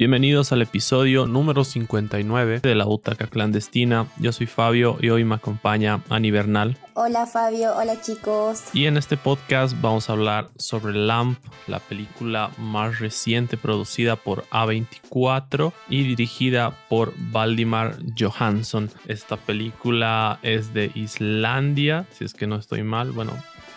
Bienvenidos al episodio número 59 de la Butaca Clandestina. Yo soy Fabio y hoy me acompaña Ani Bernal. Hola Fabio, hola chicos. Y en este podcast vamos a hablar sobre Lamp, la película más reciente producida por A24 y dirigida por Valdimar Johansson. Esta película es de Islandia, si es que no estoy mal. Bueno,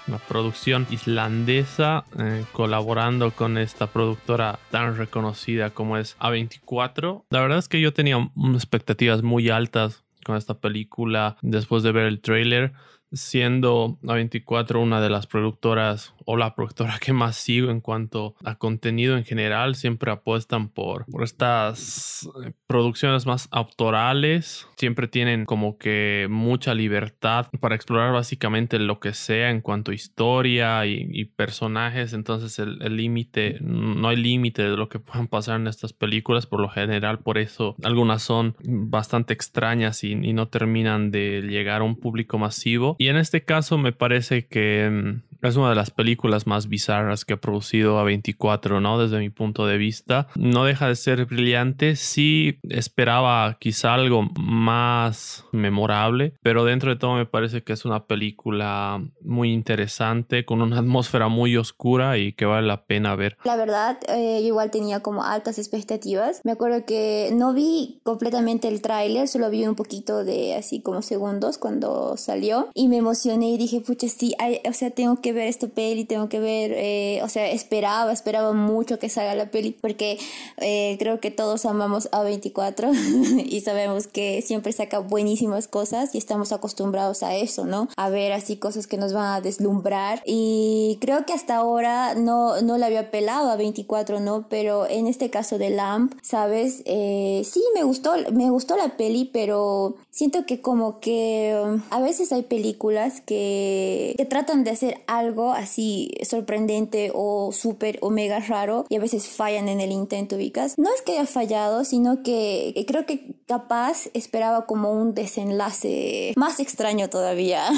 una producción islandesa eh, colaborando con esta productora tan reconocida como es A24. La verdad es que yo tenía expectativas muy altas con esta película después de ver el trailer siendo A24 una de las productoras o la productora que más sigo en cuanto a contenido en general, siempre apuestan por, por estas eh, producciones más autorales, siempre tienen como que mucha libertad para explorar básicamente lo que sea en cuanto a historia y, personajes, entonces el límite, no hay límite de lo que puedan pasar en estas películas, por lo general, por eso algunas son bastante extrañas y, y no terminan de llegar a un público masivo y en este caso me parece que mm, es una de las películas más bizarras que ha producido A24, ¿no? Desde mi punto de vista. No deja de ser brillante. Sí esperaba quizá algo más memorable, pero dentro de todo me parece que es una película muy interesante, con una atmósfera muy oscura y que vale la pena ver. La verdad, eh, igual tenía como altas expectativas. Me acuerdo que no vi completamente el tráiler, solo vi un poquito de así como segundos cuando salió y me emocioné y dije, pucha, sí, o sea, tengo que ver esta peli, tengo que ver, eh, o sea, esperaba, esperaba mucho que salga la peli, porque eh, creo que todos amamos a 24 y sabemos que siempre saca buenísimas cosas y estamos acostumbrados a eso, ¿no? A ver así cosas que nos van a deslumbrar y creo que hasta ahora no, no le había pelado a 24, ¿no? Pero en este caso de Lamp, ¿sabes? Eh, sí, me gustó, me gustó la peli, pero siento que como que um, a veces hay películas que, que tratan de hacer algo así sorprendente o súper o mega raro y a veces fallan en el intento, ubicas. No es que haya fallado, sino que creo que capaz esperaba como un desenlace más extraño todavía.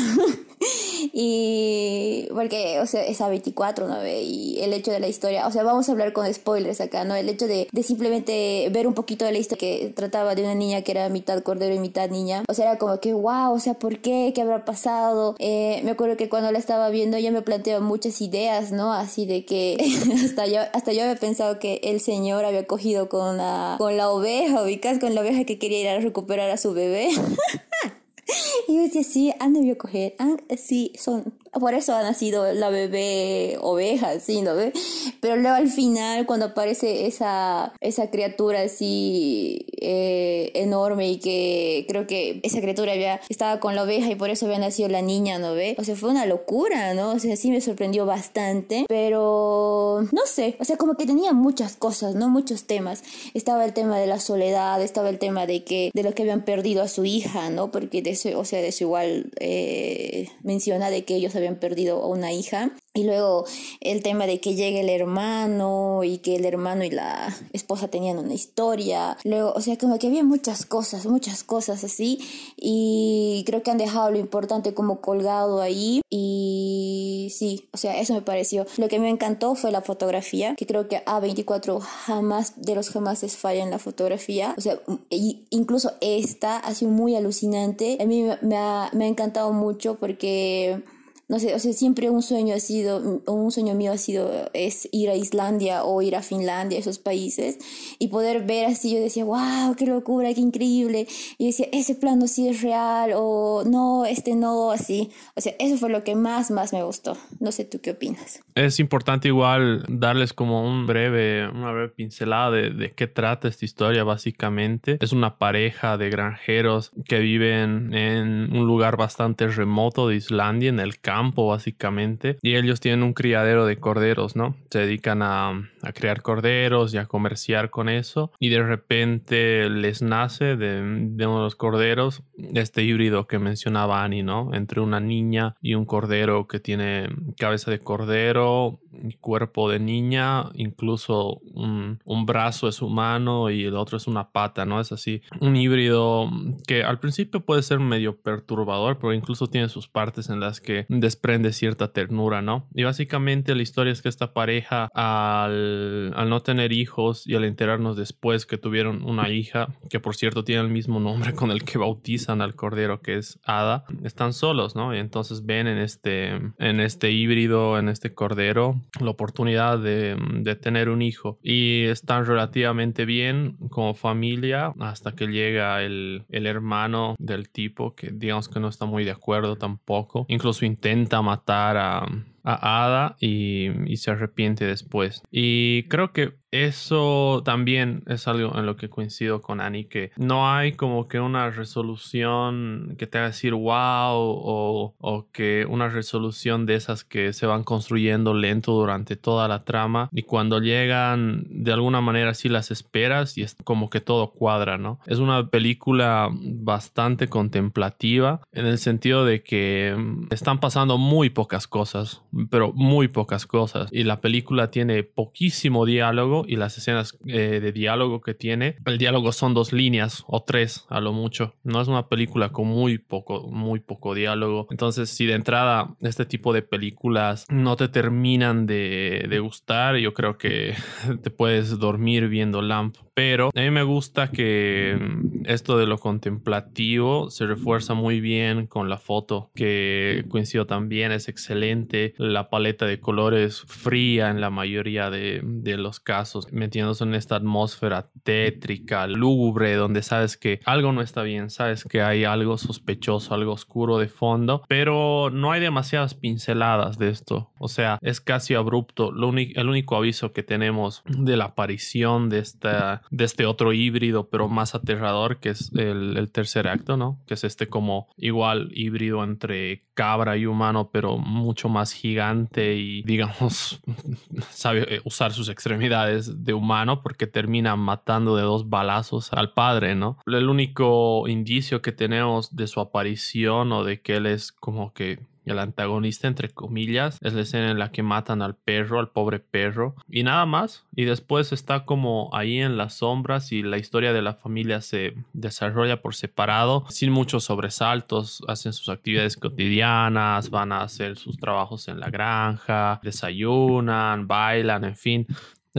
y porque, o sea, es a 24, ¿no? Y el hecho de la historia, o sea, vamos a hablar con spoilers acá, ¿no? El hecho de, de simplemente ver un poquito de la historia que trataba de una niña que era mitad cordero y mitad niña. O sea, era como que, wow, o sea, ¿por qué? ¿Qué habrá pasado? Eh, me acuerdo que cuando la estaba viendo ya me planteó muchas ideas, ¿no? Así de que hasta yo, hasta yo había pensado que el señor había cogido con la, con la oveja, ubicas, con la oveja que quería ir a recuperar a su bebé. y yo decía, sí, han debió coger, sí, son por eso ha nacido la bebé oveja, ¿sí? ¿no ve? Pero luego al final, cuando aparece esa, esa criatura así eh, enorme y que creo que esa criatura había, estaba con la oveja y por eso había nacido la niña, ¿no ve? O sea, fue una locura, ¿no? O sea, sí me sorprendió bastante, pero no sé, o sea, como que tenía muchas cosas, ¿no? Muchos temas. Estaba el tema de la soledad, estaba el tema de que, de lo que habían perdido a su hija, ¿no? Porque de eso, o sea, de eso igual eh, menciona de que ellos habían habían perdido a una hija. Y luego el tema de que llegue el hermano y que el hermano y la esposa tenían una historia. Luego, o sea, como que había muchas cosas, muchas cosas así. Y creo que han dejado lo importante como colgado ahí. Y sí, o sea, eso me pareció. Lo que me encantó fue la fotografía, que creo que A24 jamás de los jamás falla en la fotografía. O sea, incluso esta ha sido muy alucinante. A mí me ha, me ha encantado mucho porque no sé, o sea, siempre un sueño ha sido, un sueño mío ha sido, es ir a Islandia o ir a Finlandia, esos países, y poder ver así, yo decía, wow, qué locura, qué increíble, y decía, ese plano sí es real, o no, este no, así, o sea, eso fue lo que más, más me gustó, no sé tú qué opinas. Es importante igual darles como un breve, una breve pincelada de, de qué trata esta historia, básicamente, es una pareja de granjeros que viven en un lugar bastante remoto de Islandia, en el campo, campo básicamente y ellos tienen un criadero de corderos, ¿no? Se dedican a, a criar corderos y a comerciar con eso y de repente les nace de, de, uno de los corderos este híbrido que mencionaba Annie, ¿no? Entre una niña y un cordero que tiene cabeza de cordero, cuerpo de niña, incluso un, un brazo es humano y el otro es una pata, ¿no? Es así, un híbrido que al principio puede ser medio perturbador, pero incluso tiene sus partes en las que desprende cierta ternura, ¿no? Y básicamente la historia es que esta pareja al al, no tener hijos y al enterarnos después que tuvieron una hija, que por cierto tiene el mismo nombre con el que bautizan al cordero, que es Ada, están solos, ¿no? Y entonces ven en este, en este híbrido, en este cordero, la oportunidad de, de tener un hijo. Y están relativamente bien como familia hasta que llega el, el hermano del tipo, que digamos que no está muy de acuerdo tampoco. Incluso intenta matar a a Ada y, y, se arrepiente después. Y creo que eso también es algo en lo que coincido con Annie, que no hay como que una resolución que te haga decir wow o, o, que una resolución de esas que se van construyendo lento durante toda la trama y cuando llegan de alguna manera sí las esperas y es como que todo cuadra, ¿no? Es una película bastante contemplativa en el sentido de que mm, están pasando muy pocas cosas, pero muy pocas cosas y la película tiene poquísimo diálogo y las escenas eh, de diálogo que tiene, el diálogo son dos líneas o tres a lo mucho. No es una película con muy poco, muy poco diálogo. Entonces, si de entrada este tipo de películas no te terminan de, de gustar, yo creo que te puedes dormir viendo Lamp. Pero a mí me gusta que mm, esto de lo contemplativo se refuerza muy bien con la foto, que coincido también, es excelente. La paleta de colores fría en la mayoría de, de los casos metiéndose en esta atmósfera tétrica, lúgubre, donde sabes que algo no está bien, sabes que hay algo sospechoso, algo oscuro de fondo, pero no hay demasiadas pinceladas de esto. O sea, es casi abrupto. Lo el único aviso que tenemos de la aparición de, esta, de este otro híbrido, pero más aterrador, que es el, el tercer acto, ¿no? Que es este como igual híbrido entre cabra y humano, pero mucho más gigante y, digamos, sabe usar sus extremidades de humano porque termina matando de dos balazos al padre, ¿no? El único indicio que tenemos de su aparición o de que él es como que el antagonista entre comillas es la escena en la que matan al perro, al pobre perro y nada más y después está como ahí en las sombras y la historia de la familia se desarrolla por separado sin muchos sobresaltos, hacen sus actividades cotidianas, van a hacer sus trabajos en la granja, desayunan, bailan, en fin,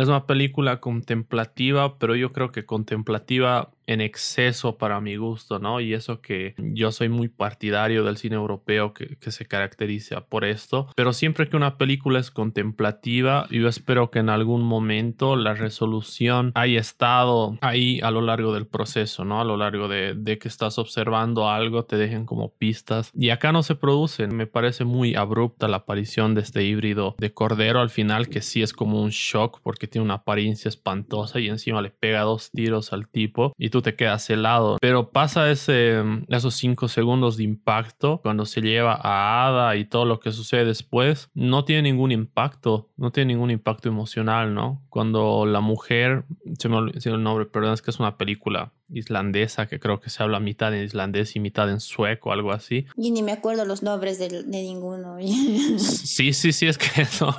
es una película contemplativa, pero yo creo que contemplativa en exceso para mi gusto, ¿no? Y eso que yo soy muy partidario del cine europeo que, que, se caracteriza por esto, pero siempre que una película es contemplativa, yo espero que en algún momento la resolución haya estado ahí a lo largo del proceso, ¿no? A lo largo de, de que estás observando algo, te dejen como pistas. Y acá no se produce, me parece muy abrupta la aparición de este híbrido de cordero al final, que sí es como un shock porque tiene una apariencia espantosa y encima le pega dos tiros al tipo y tú te quedas helado. Pero pasa ese, esos cinco segundos de impacto cuando se lleva a Ada y todo lo que sucede después, no tiene ningún impacto, no tiene ningún impacto emocional, ¿no? Cuando la mujer, se me olvidó el nombre, perdón, es que es una película islandesa que creo que se habla mitad en islandés y mitad en sueco, algo así. Y ni me acuerdo los nombres de, de ninguno. sí, sí, sí, es que son,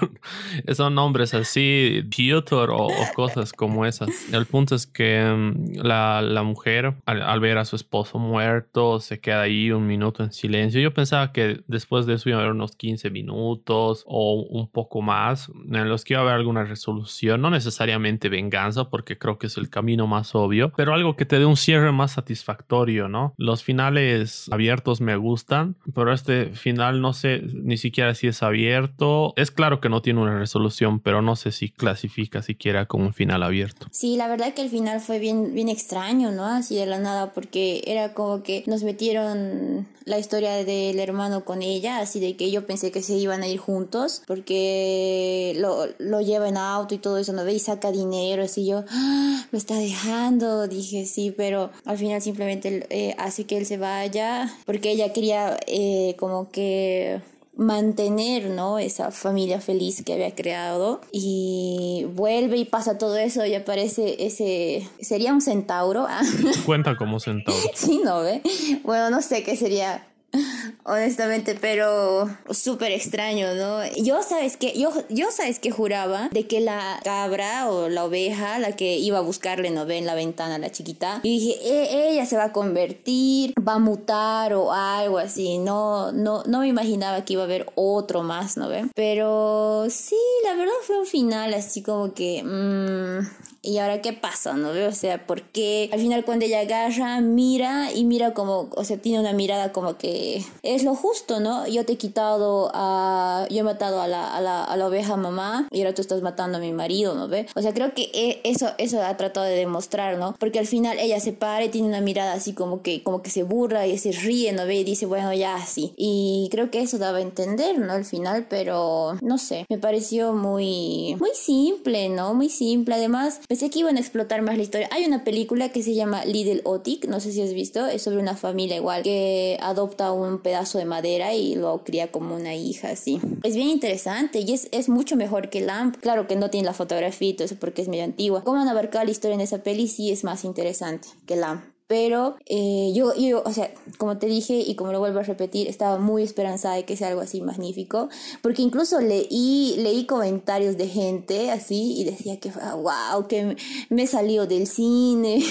son nombres así, Piotr o, cosas como esas. El punto es que mm, la, la mujer, al, ver a su esposo muerto, se queda ahí un minuto en silencio. Yo pensaba que después de eso iba a haber unos 15 minutos o un poco más en los que iba a haber alguna resolución, no necesariamente venganza, porque creo que es el camino más obvio, pero algo que te de un cierre más satisfactorio, ¿no? Los finales abiertos me gustan, pero este final no sé ni siquiera si es abierto. Es claro que no tiene una resolución, pero no sé si clasifica siquiera como un final abierto. Sí, la verdad que el final fue bien, bien extraño, ¿no? Así de la nada, porque era como que nos metieron la historia del hermano con ella, así de que yo pensé que se iban a ir juntos, porque lo, lo lleva en auto y todo eso, ¿no? Y saca dinero, así yo, ¡Ah! lo está dejando, dije, sí, pero al final simplemente eh, hace que él se vaya porque ella quería eh, como que mantener, ¿no? Esa familia feliz que había creado y vuelve y pasa todo eso y aparece ese, sería un centauro. ¿ah? Cuenta como centauro. Sí, ¿no ve? Bueno, no sé qué sería honestamente, pero súper extraño, ¿no? Yo sabes que, yo, yo sabes que juraba de que la cabra o la oveja, la que iba a buscarle, ¿no ve? En la ventana, la chiquita, y dije, e, ella se va a convertir, va a mutar o algo así, no, no, no me imaginaba que iba a haber otro más, ¿no ve? Pero sí, la verdad fue un final así como que... Mmm, ¿Y ahora qué pasa? ¿No? O sea, porque al final cuando ella agarra, mira y mira como, o sea, tiene una mirada como que es lo justo, ¿no? Yo te he quitado a, yo he matado a la, a la, a la oveja mamá y ahora tú estás matando a mi marido, ¿no ve? O sea, creo que e, eso, eso ha tratado de demostrar, ¿no? Porque al final ella se para y tiene una mirada así como que, como que se burla y se ríe, ¿no ve? Y dice, bueno, ya así. Y creo que eso daba a entender, ¿no? Al final, pero no sé, me pareció muy, muy simple, ¿no? Muy simple. Además, pensé que iban a explotar más la historia. Hay una película que se llama Little Otik, no sé si has visto, es sobre una familia igual que adopta un pedazo de madera y lo cría como una hija, así. Es bien interesante y es, es mucho mejor que Lamp. Claro que no tiene la fotografía y todo eso porque es medio antigua. Cómo han abarcado la historia en esa peli sí es más interesante que Lamp pero eh, yo, yo, o sea, como te dije y como lo vuelvo a repetir, estaba muy esperanzada de que sea algo así magnífico, porque incluso leí, leí comentarios de gente así y decía que, wow, que me salió del cine,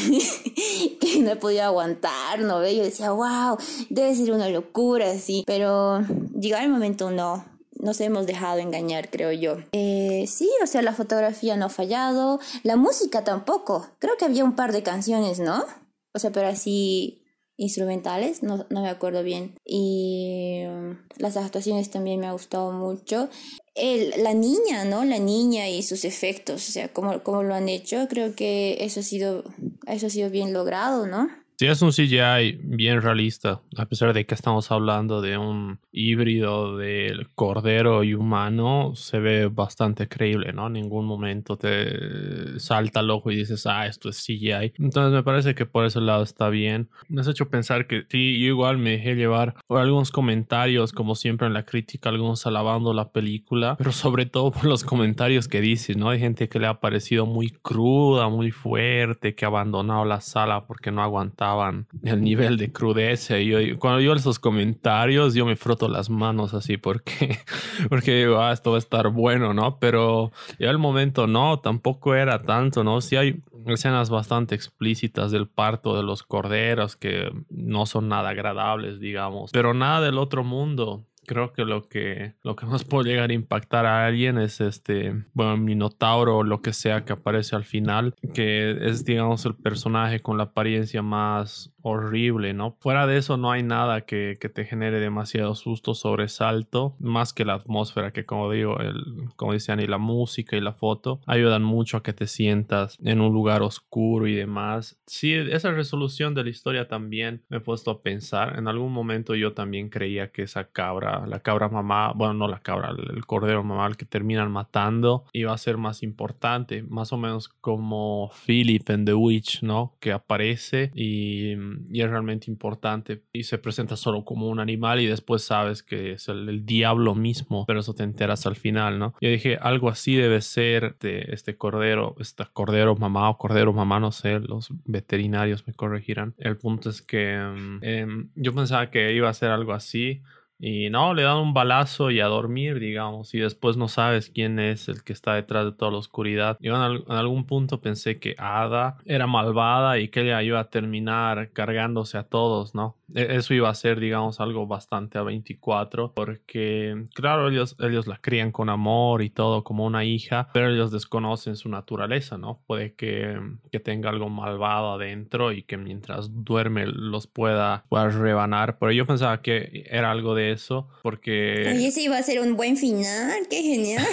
que no he podido aguantar, ¿no? Yo decía, wow, debe ser una locura, así, pero llegó el momento no, nos hemos dejado engañar, creo yo. Eh, sí, o sea, la fotografía no ha fallado, la música tampoco. Creo que había un par de canciones, ¿no? O sea, pero así instrumentales, no, no me acuerdo bien. Y um, las actuaciones también me ha gustado mucho. El, la niña, ¿no? La niña y sus efectos, o sea, cómo, cómo lo han hecho, creo que eso ha sido, eso ha sido bien logrado, ¿no? Sí, es un CGI bien realista, a pesar de que estamos hablando de un híbrido del cordero y humano, se ve bastante creíble, ¿no? En ningún momento te salta el ojo y dices, ah, esto es CGI. Entonces me parece que por ese lado está bien. Me has hecho pensar que sí, yo igual me dejé llevar por algunos comentarios, como siempre en la crítica, algunos alabando la película, pero sobre todo por los comentarios que dicen, ¿no? Hay gente que le ha parecido muy cruda, muy fuerte, que ha abandonado la sala porque no aguantaba el nivel de crudeza. Y yo, cuando yo esos comentarios, yo me froto las manos así porque, porque digo, ah, esto va a estar bueno, ¿no? Pero ya el momento no, tampoco era tanto, ¿no? Sí hay escenas bastante explícitas del parto de los corderos que no son nada agradables, digamos, pero nada del otro mundo creo que lo que lo que más puede llegar a impactar a alguien es este bueno minotauro o lo que sea que aparece al final que es digamos el personaje con la apariencia más horrible, ¿no? Fuera de eso no hay nada que, que te genere demasiado susto, sobresalto, más que la atmósfera que como digo, el, como decían, y la música y la foto ayudan mucho a que te sientas en un lugar oscuro y demás. Sí, esa resolución de la historia también me he puesto a pensar. En algún momento yo también creía que esa cabra, la cabra mamá, bueno, no la cabra, el cordero mamá, el que terminan matando, iba a ser más importante, más o menos como Philip en The Witch, ¿no? Que aparece y y es realmente importante y se presenta solo como un animal y después sabes que es el, diablo mismo, pero eso te enteras al final, ¿no? Yo dije, algo así debe ser de este cordero, este cordero mamá o cordero mamá, no sé, los veterinarios me corregirán. El punto es que mm, em, yo pensaba que iba a ser algo así y no, le dan un balazo y a dormir, digamos, y después no sabes quién es el que está detrás de toda la oscuridad. Yo en, algún punto pensé que Ada era malvada y que ella iba a terminar cargándose a todos, ¿no? E, eso iba a ser, digamos, algo bastante a 24, porque, claro, ellos, ellos la crían con amor y todo como una hija, pero ellos desconocen su naturaleza, ¿no? Puede que, que tenga algo malvado adentro y que mientras duerme los pueda, pueda rebanar, pero yo pensaba que era algo de eso, porque... Y ese iba a ser un buen final, qué genial.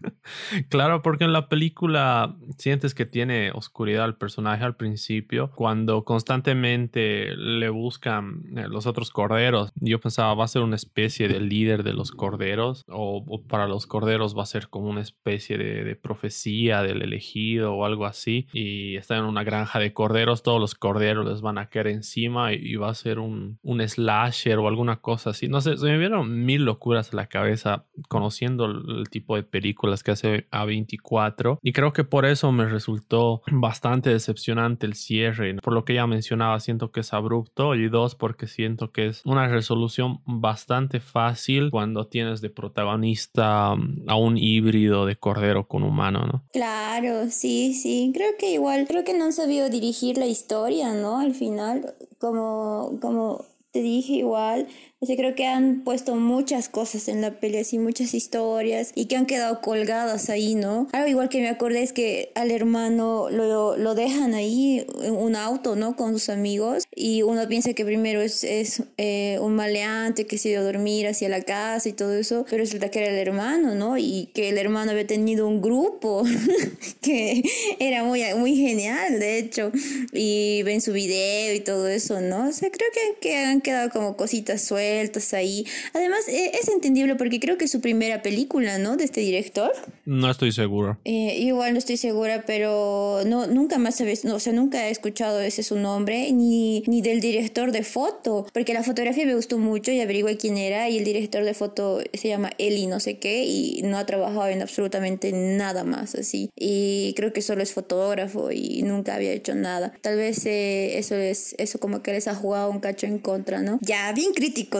claro, porque en la película sientes que tiene oscuridad el personaje al principio, cuando constantemente le buscan eh, los otros corderos. Yo pensaba, va a ser una especie de líder de los corderos, o, para los corderos va a ser como una especie de, profecía del elegido o algo así, y está en una granja de corderos, todos los corderos les van a caer encima y, va a ser un, un slasher o alguna cosa así no sé, se me vieron mil locuras a la cabeza conociendo el, tipo de películas que hace A24 y creo que por eso me resultó bastante decepcionante el cierre. Por lo que ya mencionaba, siento que es abrupto y dos, porque siento que es una resolución bastante fácil cuando tienes de protagonista um, a un híbrido de cordero con humano, ¿no? Claro, sí, sí. Creo que igual, creo que no han sabido dirigir la historia, ¿no? Al final, como, como te dije igual, Sea, creo que han puesto muchas cosas en la peli, así muchas historias y que han quedado colgadas ahí, ¿no? Algo igual que me acordé es que al hermano lo, lo dejan ahí en un auto, ¿no? Con sus amigos y uno piensa que primero es, es eh, un maleante que se dio a dormir hacia la casa y todo eso, pero resulta que era el hermano, ¿no? Y que el hermano había tenido un grupo que era muy, muy genial, de hecho, y ven su video y todo eso, ¿no? O sea, creo que, que han quedado como cositas sueltas ahí. Además, e, es entendible porque creo que es su primera película, ¿no? De este director. No estoy seguro. Eh, igual no estoy segura, pero no, nunca más sabes, no, o sea, nunca he escuchado ese su nombre, ni, ni del director de foto, porque la fotografía me gustó mucho y averigué quién era, y el director de foto se llama Eli no sé qué, y no ha trabajado en absolutamente nada más así. Y creo que solo es fotógrafo y nunca había hecho nada. Tal vez eh, eso es, eso como que les ha jugado un cacho en contra, ¿no? Ya, bien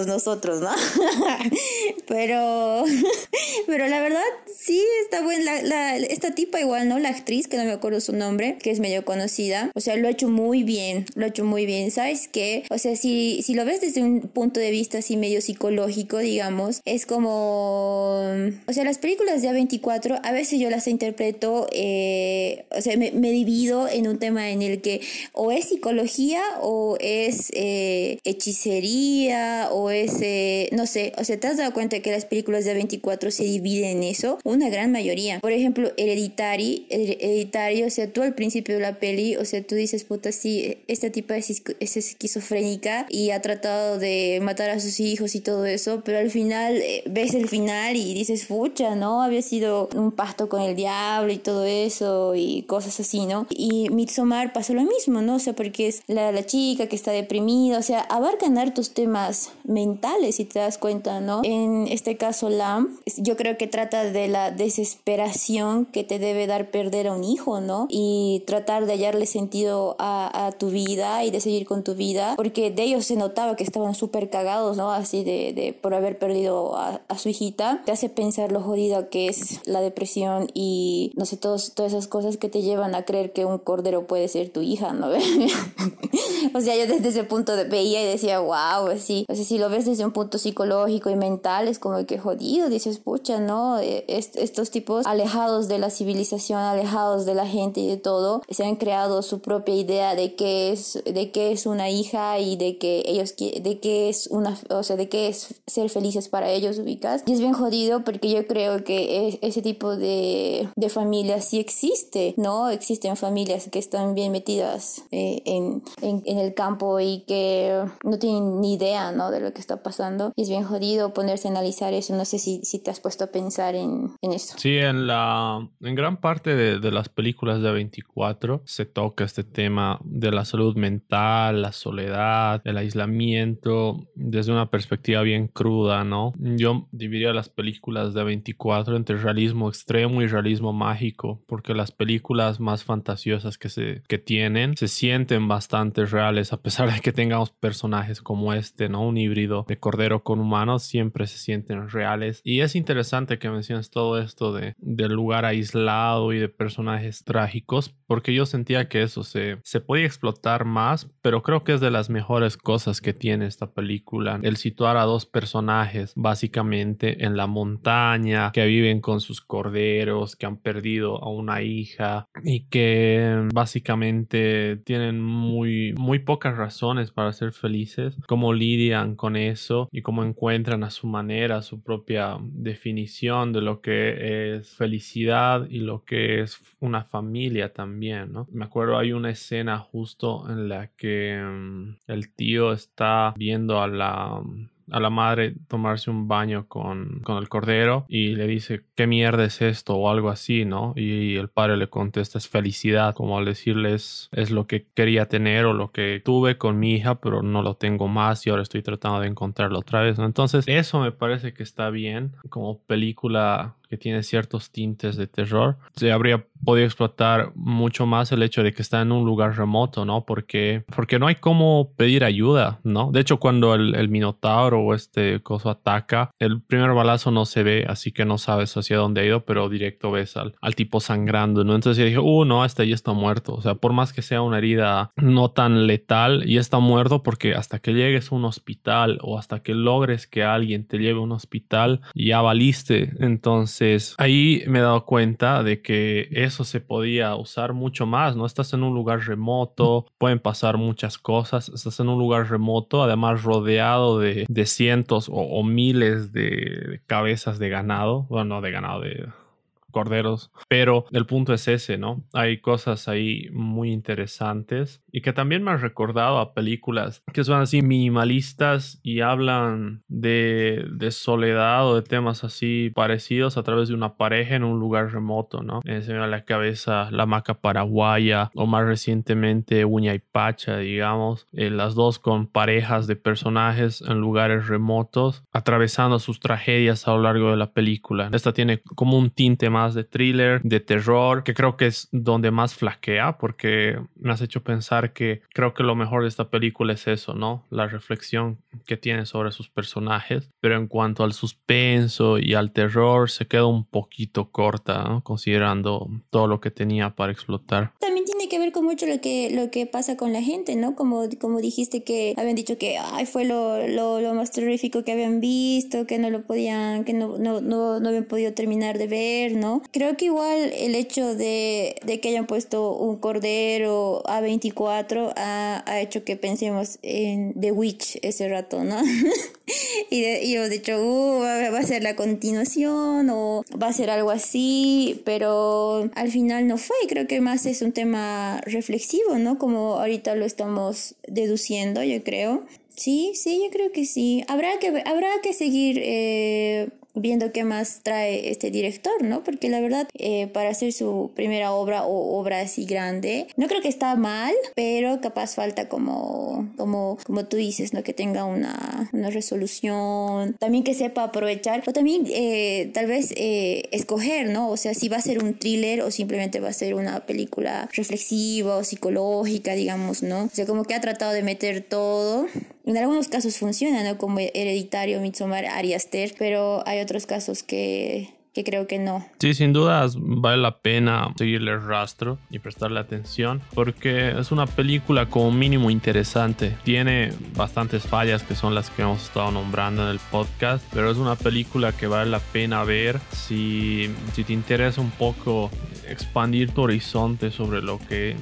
nosotros, ¿no? pero, pero la verdad, sí, está buena. La, esta tipa igual, ¿no? La actriz, que no me acuerdo su nombre, que es medio conocida. O sea, lo ha hecho muy bien, lo ha hecho muy bien. ¿Sabes qué? O sea, si, si lo ves desde un punto de vista así medio psicológico, digamos, es como... O sea, las películas de A24, a veces yo las interpreto, eh, o sea, me, me, divido en un tema en el que o es psicología o es eh, hechicería o es, eh, no sé, o sea, ¿te has dado cuenta que las películas de A24 se dividen en eso? Una gran mayoría. Por ejemplo, Hereditary, Hereditary, o sea, tú al principio de la peli, o sea, tú dices, puta, sí, esta tipa es, es esquizofrénica y ha tratado de matar a sus hijos y todo eso, pero al final eh, ves el final y dices, fucha, ¿no? Había sido un pacto con el diablo y todo eso y cosas así, ¿no? Y Midsommar pasó lo mismo, ¿no? O sea, porque es la, la chica que está deprimida, o sea, abarcan hartos temas mentales, si te das cuenta, ¿no? En este caso, Lamb, yo creo que trata de la desesperación que te debe dar perder a un hijo, ¿no? Y tratar de hallarle sentido a, a tu vida y de seguir con tu vida, porque de ellos se notaba que estaban súper cagados, ¿no? Así de, de por haber perdido a, a, su hijita. Te hace pensar lo jodido que es la depresión y, no sé, todos, todas esas cosas que te llevan a creer que un cordero puede ser tu hija, ¿no? o sea, yo desde ese punto veía y decía, wow, así. O sea, si lo ves desde un punto psicológico y mental, es como que jodido, dices, pucha, ¿no? Eh, estos tipos alejados de la civilización, alejados de la gente y de todo, se han creado su propia idea de qué es, de qué es una hija y de que ellos, de qué es una, o sea, de qué es ser felices para ellos, ubicas. Y es bien jodido porque yo creo que ese tipo de, de familias sí existe, ¿no? Existen familias que están bien metidas eh, en, en, el campo y que no tienen ni idea, ¿no? Que está pasando. Y es bien jodido ponerse a analizar eso. No sé si, si te has puesto a pensar en, en eso. Sí, en la en gran parte de, de las películas de 24 se toca este tema de la salud mental, la soledad, el aislamiento, desde una perspectiva bien cruda, ¿no? Yo dividiría las películas de 24 entre realismo extremo y realismo mágico, porque las películas más fantasiosas que se que tienen se sienten bastante reales a pesar de que tengamos personajes como este, ¿no? Un híbrido de cordero con humano, siempre se sienten reales. Y es interesante que menciones todo esto de, del lugar aislado y de personajes trágicos, porque yo sentía que eso se, se podía explotar más, pero creo que es de las mejores cosas que tiene esta película. El situar a dos personajes básicamente en la montaña, que viven con sus corderos, que han perdido a una hija y que básicamente tienen muy, muy pocas razones para ser felices cómo lidian con eso y cómo encuentran a su manera su propia definición de lo que es felicidad y lo que es una familia también, ¿no? Me acuerdo hay una escena justo en la que um, el tío está viendo a la a la madre tomarse un baño con, con, el cordero y le dice, ¿qué mierda es esto? o algo así, ¿no? Y el padre le contesta, es felicidad, como al decirles, es lo que quería tener o lo que tuve con mi hija, pero no lo tengo más y ahora estoy tratando de encontrarlo otra vez, ¿no? Entonces, eso me parece que está bien como película que tiene ciertos tintes de terror. Se habría podía explotar mucho más el hecho de que está en un lugar remoto, ¿no? Porque, porque no hay cómo pedir ayuda, ¿no? De hecho, cuando el, el minotauro o este coso ataca, el primer balazo no se ve, así que no sabes hacia dónde ha ido, pero directo ves al, al tipo sangrando, ¿no? Entonces yo dije, uh, no, este ya está muerto. O sea, por más que sea una herida no tan letal, ya está muerto porque hasta que llegues a un hospital o hasta que logres que alguien te lleve a un hospital, ya valiste. Entonces ahí me he dado cuenta de que eso se podía usar mucho más, ¿no? Estás en un lugar remoto, pueden pasar muchas cosas, estás en un lugar remoto, además rodeado de, de cientos o, miles de, cabezas de ganado, bueno, de ganado, de corderos. Pero el punto es ese, ¿no? Hay cosas ahí muy interesantes y que también me han recordado a películas que son así minimalistas y hablan de, de soledad o de temas así parecidos a través de una pareja en un lugar remoto, ¿no? Eh, se me a la cabeza La Maca Paraguaya o más recientemente Uña y Pacha, digamos, eh, las dos con parejas de personajes en lugares remotos atravesando sus tragedias a lo largo de la película. Esta tiene como un tinte más de thriller, de terror, que creo que es donde más flaquea porque me has hecho pensar que creo que lo mejor de esta película es eso, ¿no? La reflexión que tiene sobre sus personajes, pero en cuanto al suspenso y al terror se queda un poquito corta, considerando todo lo que tenía para explotar. También tiene que ver con mucho lo que, lo que pasa con la gente, ¿no? Como, como dijiste que habían dicho que ay, fue lo, lo, lo más terrorífico que habían visto, que no lo podían, que no, no, no, no habían podido terminar de ver, ¿no? Creo que igual el hecho de, de que hayan puesto un cordero A24 ha, ha, hecho que pensemos en The Witch ese rato, ¿no? y, y, hemos dicho, uh, va a ser la continuación o va a ser algo así, pero al final no fue. Creo que más es un tema reflexivo, ¿no? Como ahorita lo estamos deduciendo, yo creo. Sí, sí, yo creo que sí. Habrá que, habrá que seguir eh, viendo qué más trae este director, ¿no? Porque la verdad, eh, para hacer su primera obra o obra así grande, no creo que está mal, pero capaz falta como, como, como tú dices, ¿no? Que tenga una, una resolución, también que sepa aprovechar, o también eh, tal vez eh, escoger, ¿no? O sea, si va a ser un thriller o simplemente va a ser una película reflexiva o psicológica, digamos, ¿no? O sea, como que ha tratado de meter todo en algunos casos funciona, ¿no? Como Hereditario, Midsommar, Ari Aster, pero hay otros casos que, que creo que no. Sí, sin dudas vale la pena seguirle el rastro y prestarle atención porque es una película como mínimo interesante. Tiene bastantes fallas que son las que hemos estado nombrando en el podcast, pero es una película que vale la pena ver si, si te interesa un poco expandir tu horizonte sobre lo que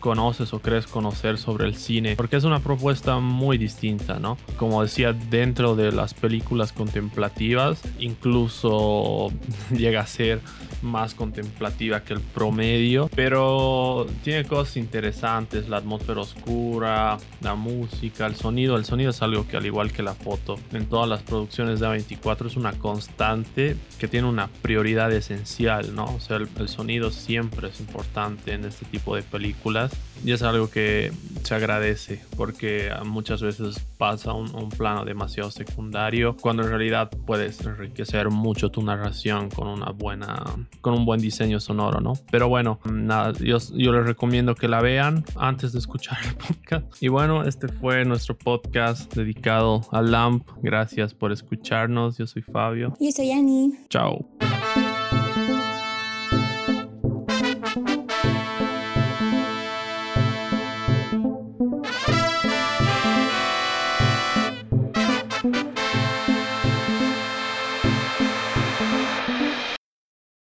conoces o crees conocer sobre el cine, porque es una propuesta muy distinta, ¿no? Como decía, dentro de las películas contemplativas, incluso llega a ser más contemplativa que el promedio, pero tiene cosas interesantes, la atmósfera oscura, la música, el sonido. El sonido es algo que al igual que la foto, en todas las producciones de A24 es una constante que tiene una prioridad esencial, ¿no? O sea, el, el sonido siempre es importante en este tipo de películas y es algo que se agradece porque muchas veces pasa un, un, plano demasiado secundario cuando en realidad puedes enriquecer mucho tu narración con una buena con un buen diseño sonoro no pero bueno nada yo, yo les recomiendo que la vean antes de escuchar el podcast. Y bueno este fue nuestro podcast dedicado a LAMP. Gracias por escucharnos. Yo soy Fabio. Y soy Annie. Chao